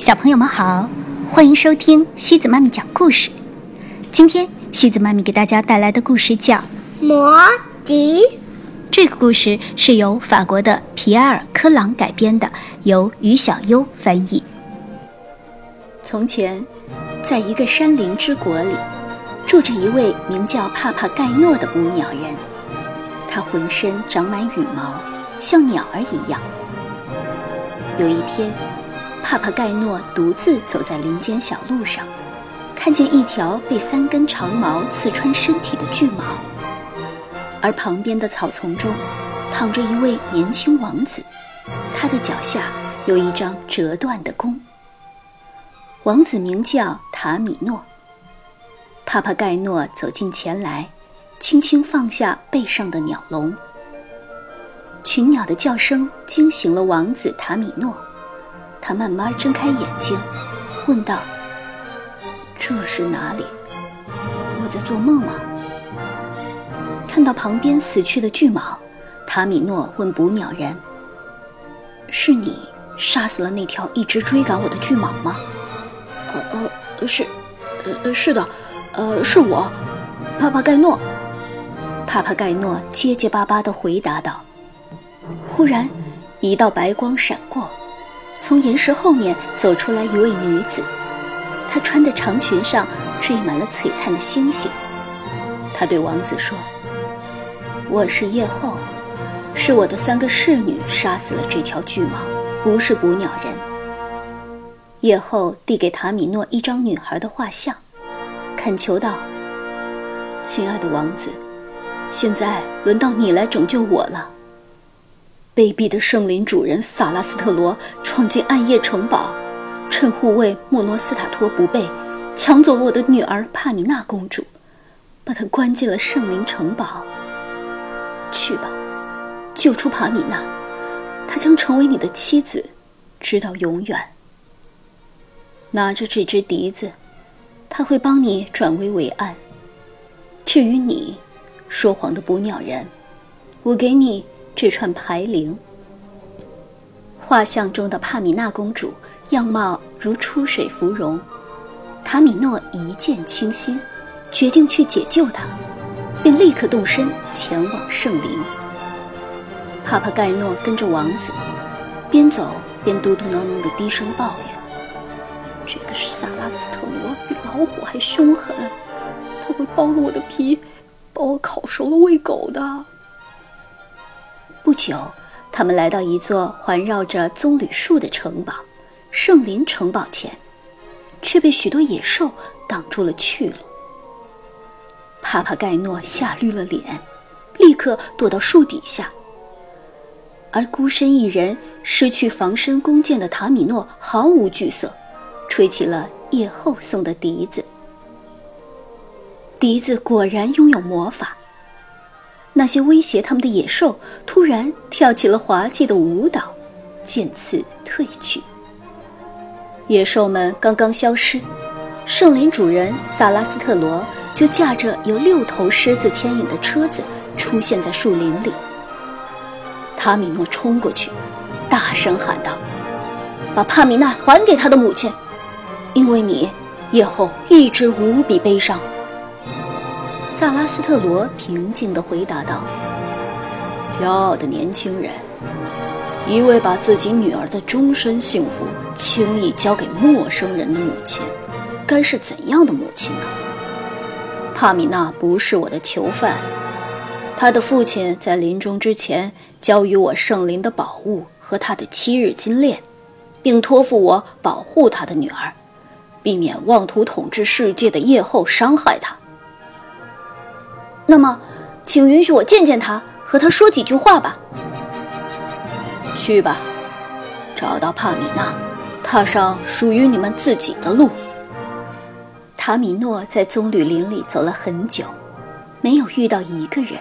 小朋友们好，欢迎收听西子妈咪讲故事。今天西子妈咪给大家带来的故事叫《魔笛》。这个故事是由法国的皮埃尔·科朗改编的，由于小优翻译。从前，在一个山林之国里，住着一位名叫帕帕盖诺的捕鸟人。他浑身长满羽毛，像鸟儿一样。有一天，帕帕盖诺独自走在林间小路上，看见一条被三根长矛刺穿身体的巨蟒，而旁边的草丛中躺着一位年轻王子，他的脚下有一张折断的弓。王子名叫塔米诺。帕帕盖诺走近前来，轻轻放下背上的鸟笼。群鸟的叫声惊醒了王子塔米诺。他慢慢睁开眼睛，问道：“这是哪里？我在做梦吗？”看到旁边死去的巨蟒，塔米诺问捕鸟人：“是你杀死了那条一直追赶我的巨蟒吗？”“呃呃，是，呃是的，呃是我，帕帕盖诺。”帕帕盖诺结结巴巴地回答道。忽然，一道白光闪过。从岩石后面走出来一位女子，她穿的长裙上缀满了璀璨的星星。她对王子说：“我是夜后，是我的三个侍女杀死了这条巨蟒，不是捕鸟人。”夜后递给塔米诺一张女孩的画像，恳求道：“亲爱的王子，现在轮到你来拯救我了。”卑鄙的圣灵主人萨拉斯特罗闯进暗夜城堡，趁护卫莫诺斯塔托不备，抢走了我的女儿帕米娜公主，把她关进了圣灵城堡。去吧，救出帕米娜，她将成为你的妻子，直到永远。拿着这只笛子，他会帮你转危为安。至于你，说谎的捕鸟人，我给你。这串牌铃。画像中的帕米娜公主样貌如出水芙蓉，塔米诺一见倾心，决定去解救她，便立刻动身前往圣林。帕帕盖诺跟着王子，边走边嘟嘟囔囔的低声抱怨：“这个萨拉斯特罗比老虎还凶狠，他会剥了我的皮，把我烤熟了喂狗的。”不久，他们来到一座环绕着棕榈树的城堡——圣林城堡前，却被许多野兽挡住了去路。帕帕盖诺吓绿了脸，立刻躲到树底下。而孤身一人、失去防身弓箭的塔米诺毫无惧色，吹起了夜后送的笛子。笛子果然拥有魔法。那些威胁他们的野兽突然跳起了滑稽的舞蹈，渐次退去。野兽们刚刚消失，圣林主人萨拉斯特罗就驾着由六头狮子牵引的车子出现在树林里。塔米诺冲过去，大声喊道：“把帕米娜还给他的母亲，因为你夜后一直无比悲伤。”萨拉斯特罗平静地回答道：“骄傲的年轻人，一位把自己女儿的终身幸福轻易交给陌生人的母亲，该是怎样的母亲呢？帕米娜不是我的囚犯，她的父亲在临终之前交予我圣灵的宝物和他的七日金链，并托付我保护他的女儿，避免妄图统治世界的夜后伤害她。”那么，请允许我见见他，和他说几句话吧。去吧，找到帕米娜，踏上属于你们自己的路。塔米诺在棕榈林里走了很久，没有遇到一个人。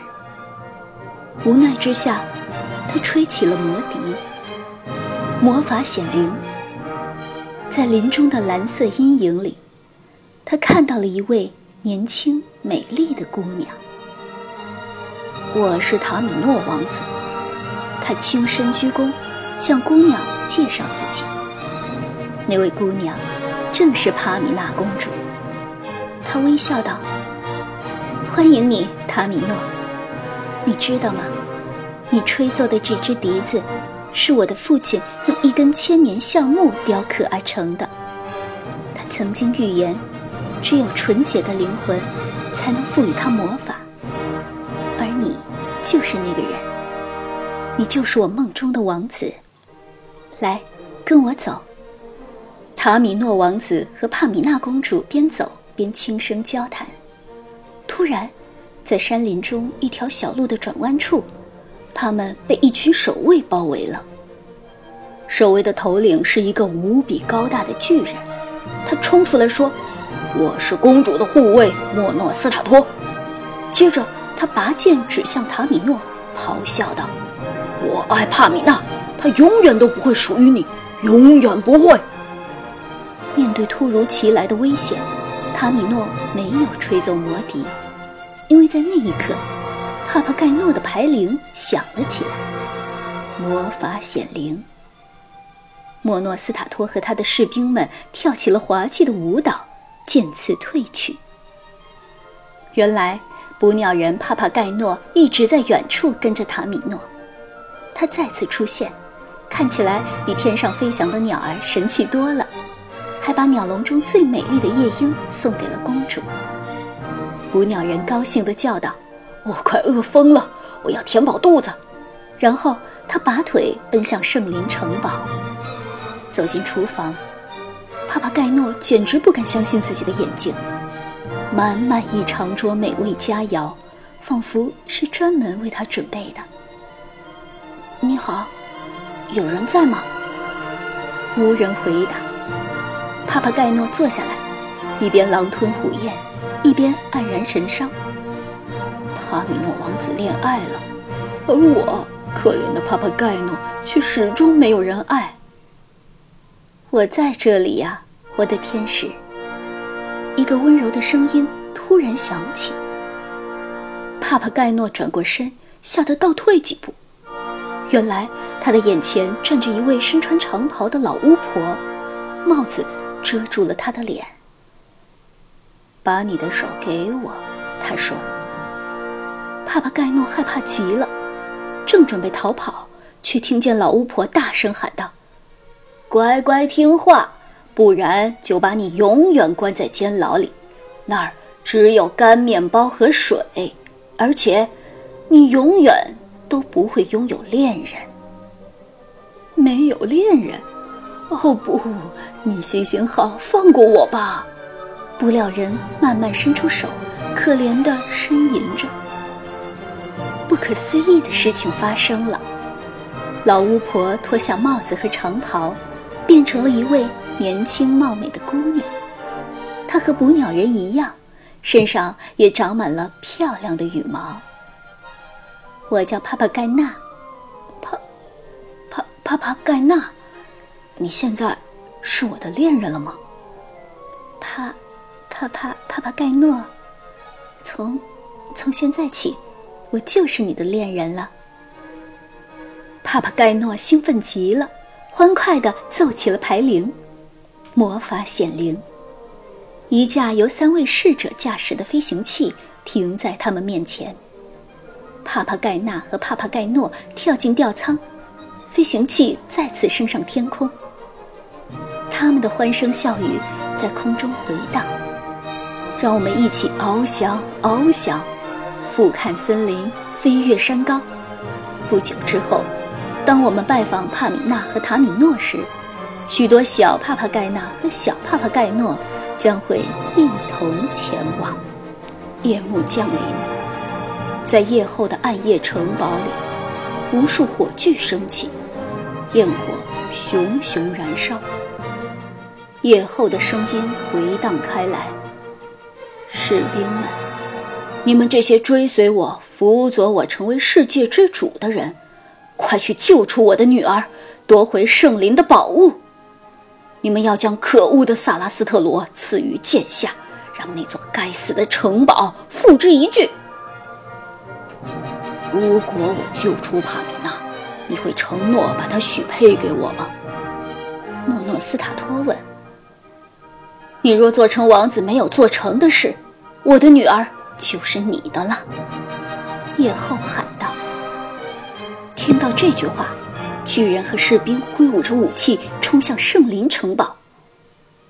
无奈之下，他吹起了魔笛，魔法显灵。在林中的蓝色阴影里，他看到了一位年轻美丽的姑娘。我是塔米诺王子，他轻身鞠躬，向姑娘介绍自己。那位姑娘正是帕米娜公主。她微笑道：“欢迎你，塔米诺。你知道吗？你吹奏的这支笛子，是我的父亲用一根千年橡木雕刻而成的。他曾经预言，只有纯洁的灵魂，才能赋予它魔法。就是那个人。你就是我梦中的王子。来，跟我走。”塔米诺王子和帕米娜公主边走边轻声交谈。突然，在山林中一条小路的转弯处，他们被一群守卫包围了。守卫的头领是一个无比高大的巨人，他冲出来说：“我是公主的护卫莫诺斯塔托。”接着，他拔剑指向塔米诺，咆哮道：“我爱帕米娜，她永远都不会属于你，永远不会。”面对突如其来的危险，塔米诺没有吹奏魔笛，因为在那一刻，帕帕盖诺的牌铃响了起来。魔法显灵。莫诺斯塔托和他的士兵们跳起了滑稽的舞蹈，渐次退去。原来，捕鸟人帕帕盖诺一直在远处跟着塔米诺。他再次出现，看起来比天上飞翔的鸟儿神气多了。还把鸟笼中最美丽的夜莺送给了公主。捕鸟人高兴地叫道：“我快饿疯了，我要填饱肚子。”然后他拔腿奔向圣林城堡。走进厨房，帕帕盖诺简直不敢相信自己的眼睛，满满一长桌美味佳肴，仿佛是专门为他准备的。你好，有人在吗？无人回答。帕帕盖诺坐下来，一边狼吞虎咽，一边黯然神伤。塔米诺王子恋爱了，而我可怜的帕帕盖诺却始终没有人爱。我在这里呀，我的天使。一个温柔的声音突然响起。帕帕盖诺转过身，吓得倒退几步。原来他的眼前站着一位身穿长袍的老巫婆，帽子。遮住了他的脸。把你的手给我，他说。帕帕盖诺害怕极了，正准备逃跑，却听见老巫婆大声喊道：“乖乖听话，不然就把你永远关在监牢里，那儿只有干面包和水，而且你永远都不会拥有恋人。没有恋人。”哦不，你行行好，放过我吧！不料人慢慢伸出手，可怜的呻吟着。不可思议的事情发生了，老巫婆脱下帽子和长袍，变成了一位年轻貌美的姑娘。她和捕鸟人一样，身上也长满了漂亮的羽毛。我叫帕帕盖纳，帕帕帕帕盖纳。你现在是我的恋人了吗？帕帕帕帕帕盖诺，从从现在起，我就是你的恋人了。帕帕盖诺兴奋极了，欢快地奏起了牌铃，魔法显灵。一架由三位侍者驾驶的飞行器停在他们面前。帕帕盖纳和帕帕盖诺跳进吊舱，飞行器再次升上天空。他们的欢声笑语在空中回荡，让我们一起翱翔，翱翔，俯瞰森林，飞越山岗。不久之后，当我们拜访帕米娜和塔米诺时，许多小帕帕盖纳和小帕帕盖诺将会一同前往。夜幕降临，在夜后的暗夜城堡里，无数火炬升起，焰火熊熊燃烧。夜后的声音回荡开来，士兵们，你们这些追随我、辅佐我成为世界之主的人，快去救出我的女儿，夺回圣灵的宝物！你们要将可恶的萨拉斯特罗赐予剑下，让那座该死的城堡付之一炬！如果我救出帕米娜，你会承诺把她许配给我吗？莫诺。诺斯塔托问：“你若做成王子没有做成的事，我的女儿就是你的了。”夜后喊道。听到这句话，巨人和士兵挥舞着武器冲向圣灵城堡。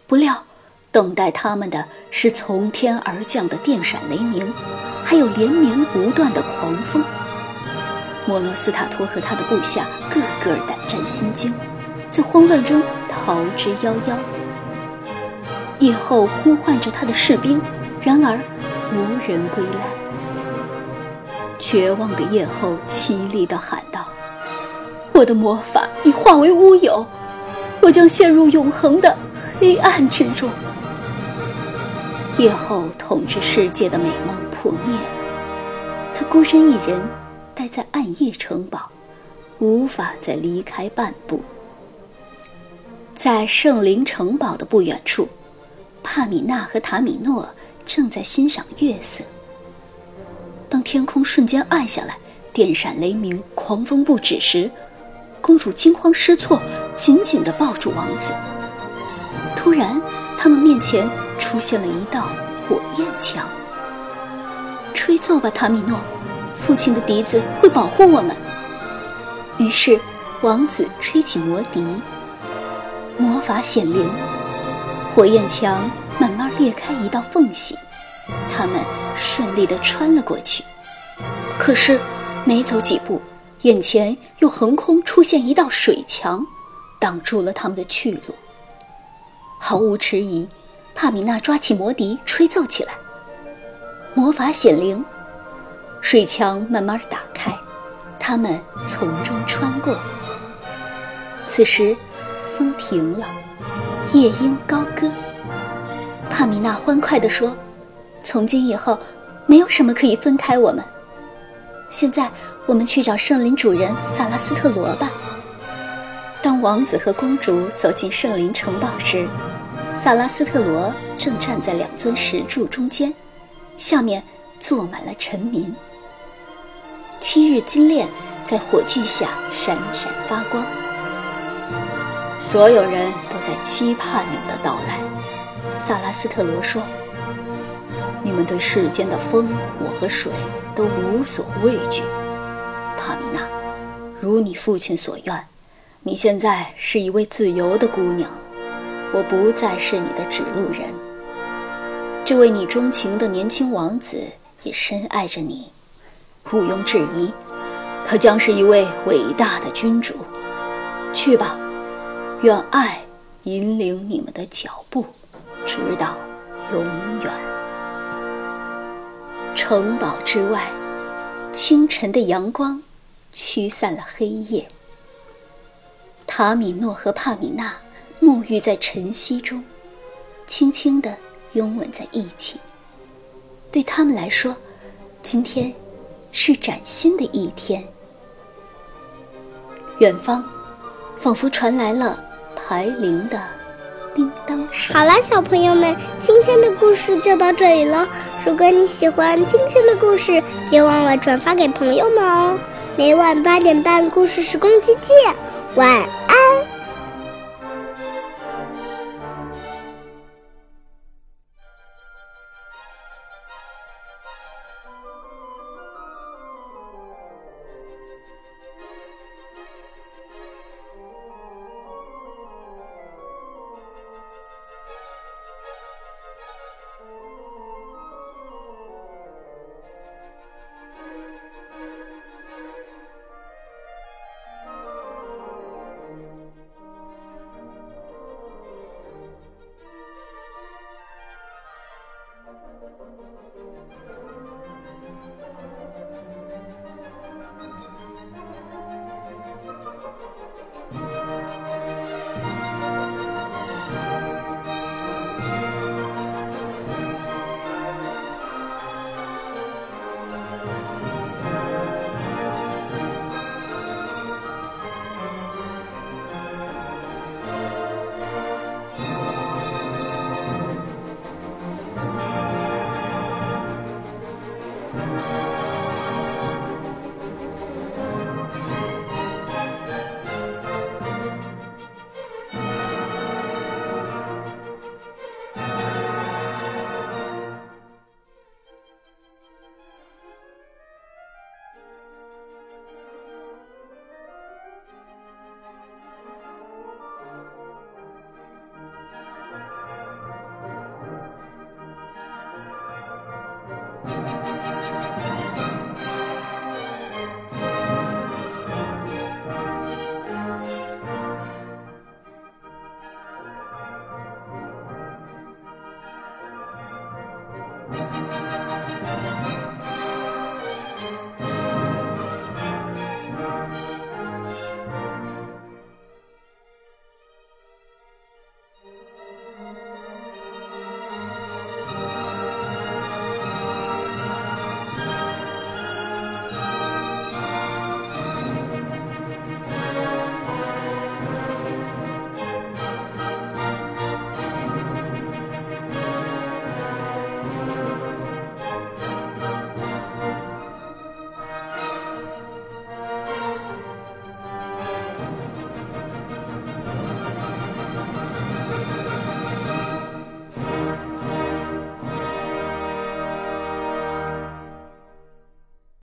不料，等待他们的是从天而降的电闪雷鸣，还有连绵不断的狂风。莫诺斯塔托和他的部下个个胆战心惊，在慌乱中逃之夭夭。夜后呼唤着他的士兵，然而无人归来。绝望的夜后凄厉地喊道：“我的魔法已化为乌有，我将陷入永恒的黑暗之中。夜后统治世界的美梦破灭了，他孤身一人待在暗夜城堡，无法再离开半步。在圣灵城堡的不远处，帕米娜和塔米诺正在欣赏月色。”当天空瞬间暗下来，电闪雷鸣，狂风不止时，公主惊慌失措，紧紧地抱住王子。突然，他们面前出现了一道火焰墙。吹奏吧，塔米诺，父亲的笛子会保护我们。于是，王子吹起魔笛，魔法显灵，火焰墙慢慢裂开一道缝隙，他们。顺利地穿了过去，可是没走几步，眼前又横空出现一道水墙，挡住了他们的去路。毫无迟疑，帕米娜抓起魔笛吹奏起来。魔法显灵，水墙慢慢打开，他们从中穿过。此时，风停了，夜莺高歌。帕米娜欢快地说。从今以后，没有什么可以分开我们。现在，我们去找圣灵主人萨拉斯特罗吧。当王子和公主走进圣灵城堡时，萨拉斯特罗正站在两尊石柱中间，下面坐满了臣民。七日金链在火炬下闪闪发光，所有人都在期盼你们的到来。萨拉斯特罗说。你们对世间的风、火和水都无所畏惧，帕米娜，如你父亲所愿，你现在是一位自由的姑娘，我不再是你的指路人。这位你钟情的年轻王子也深爱着你，毋庸置疑，他将是一位伟大的君主。去吧，愿爱引领你们的脚步，直到永远。城堡之外，清晨的阳光驱散了黑夜。塔米诺和帕米娜沐浴在晨曦中，轻轻地拥吻在一起。对他们来说，今天是崭新的一天。远方，仿佛传来了排铃的叮当声。好了，小朋友们，今天的故事就到这里了。如果你喜欢今天的故事，别忘了转发给朋友们哦。每晚八点半，故事时光机见，晚安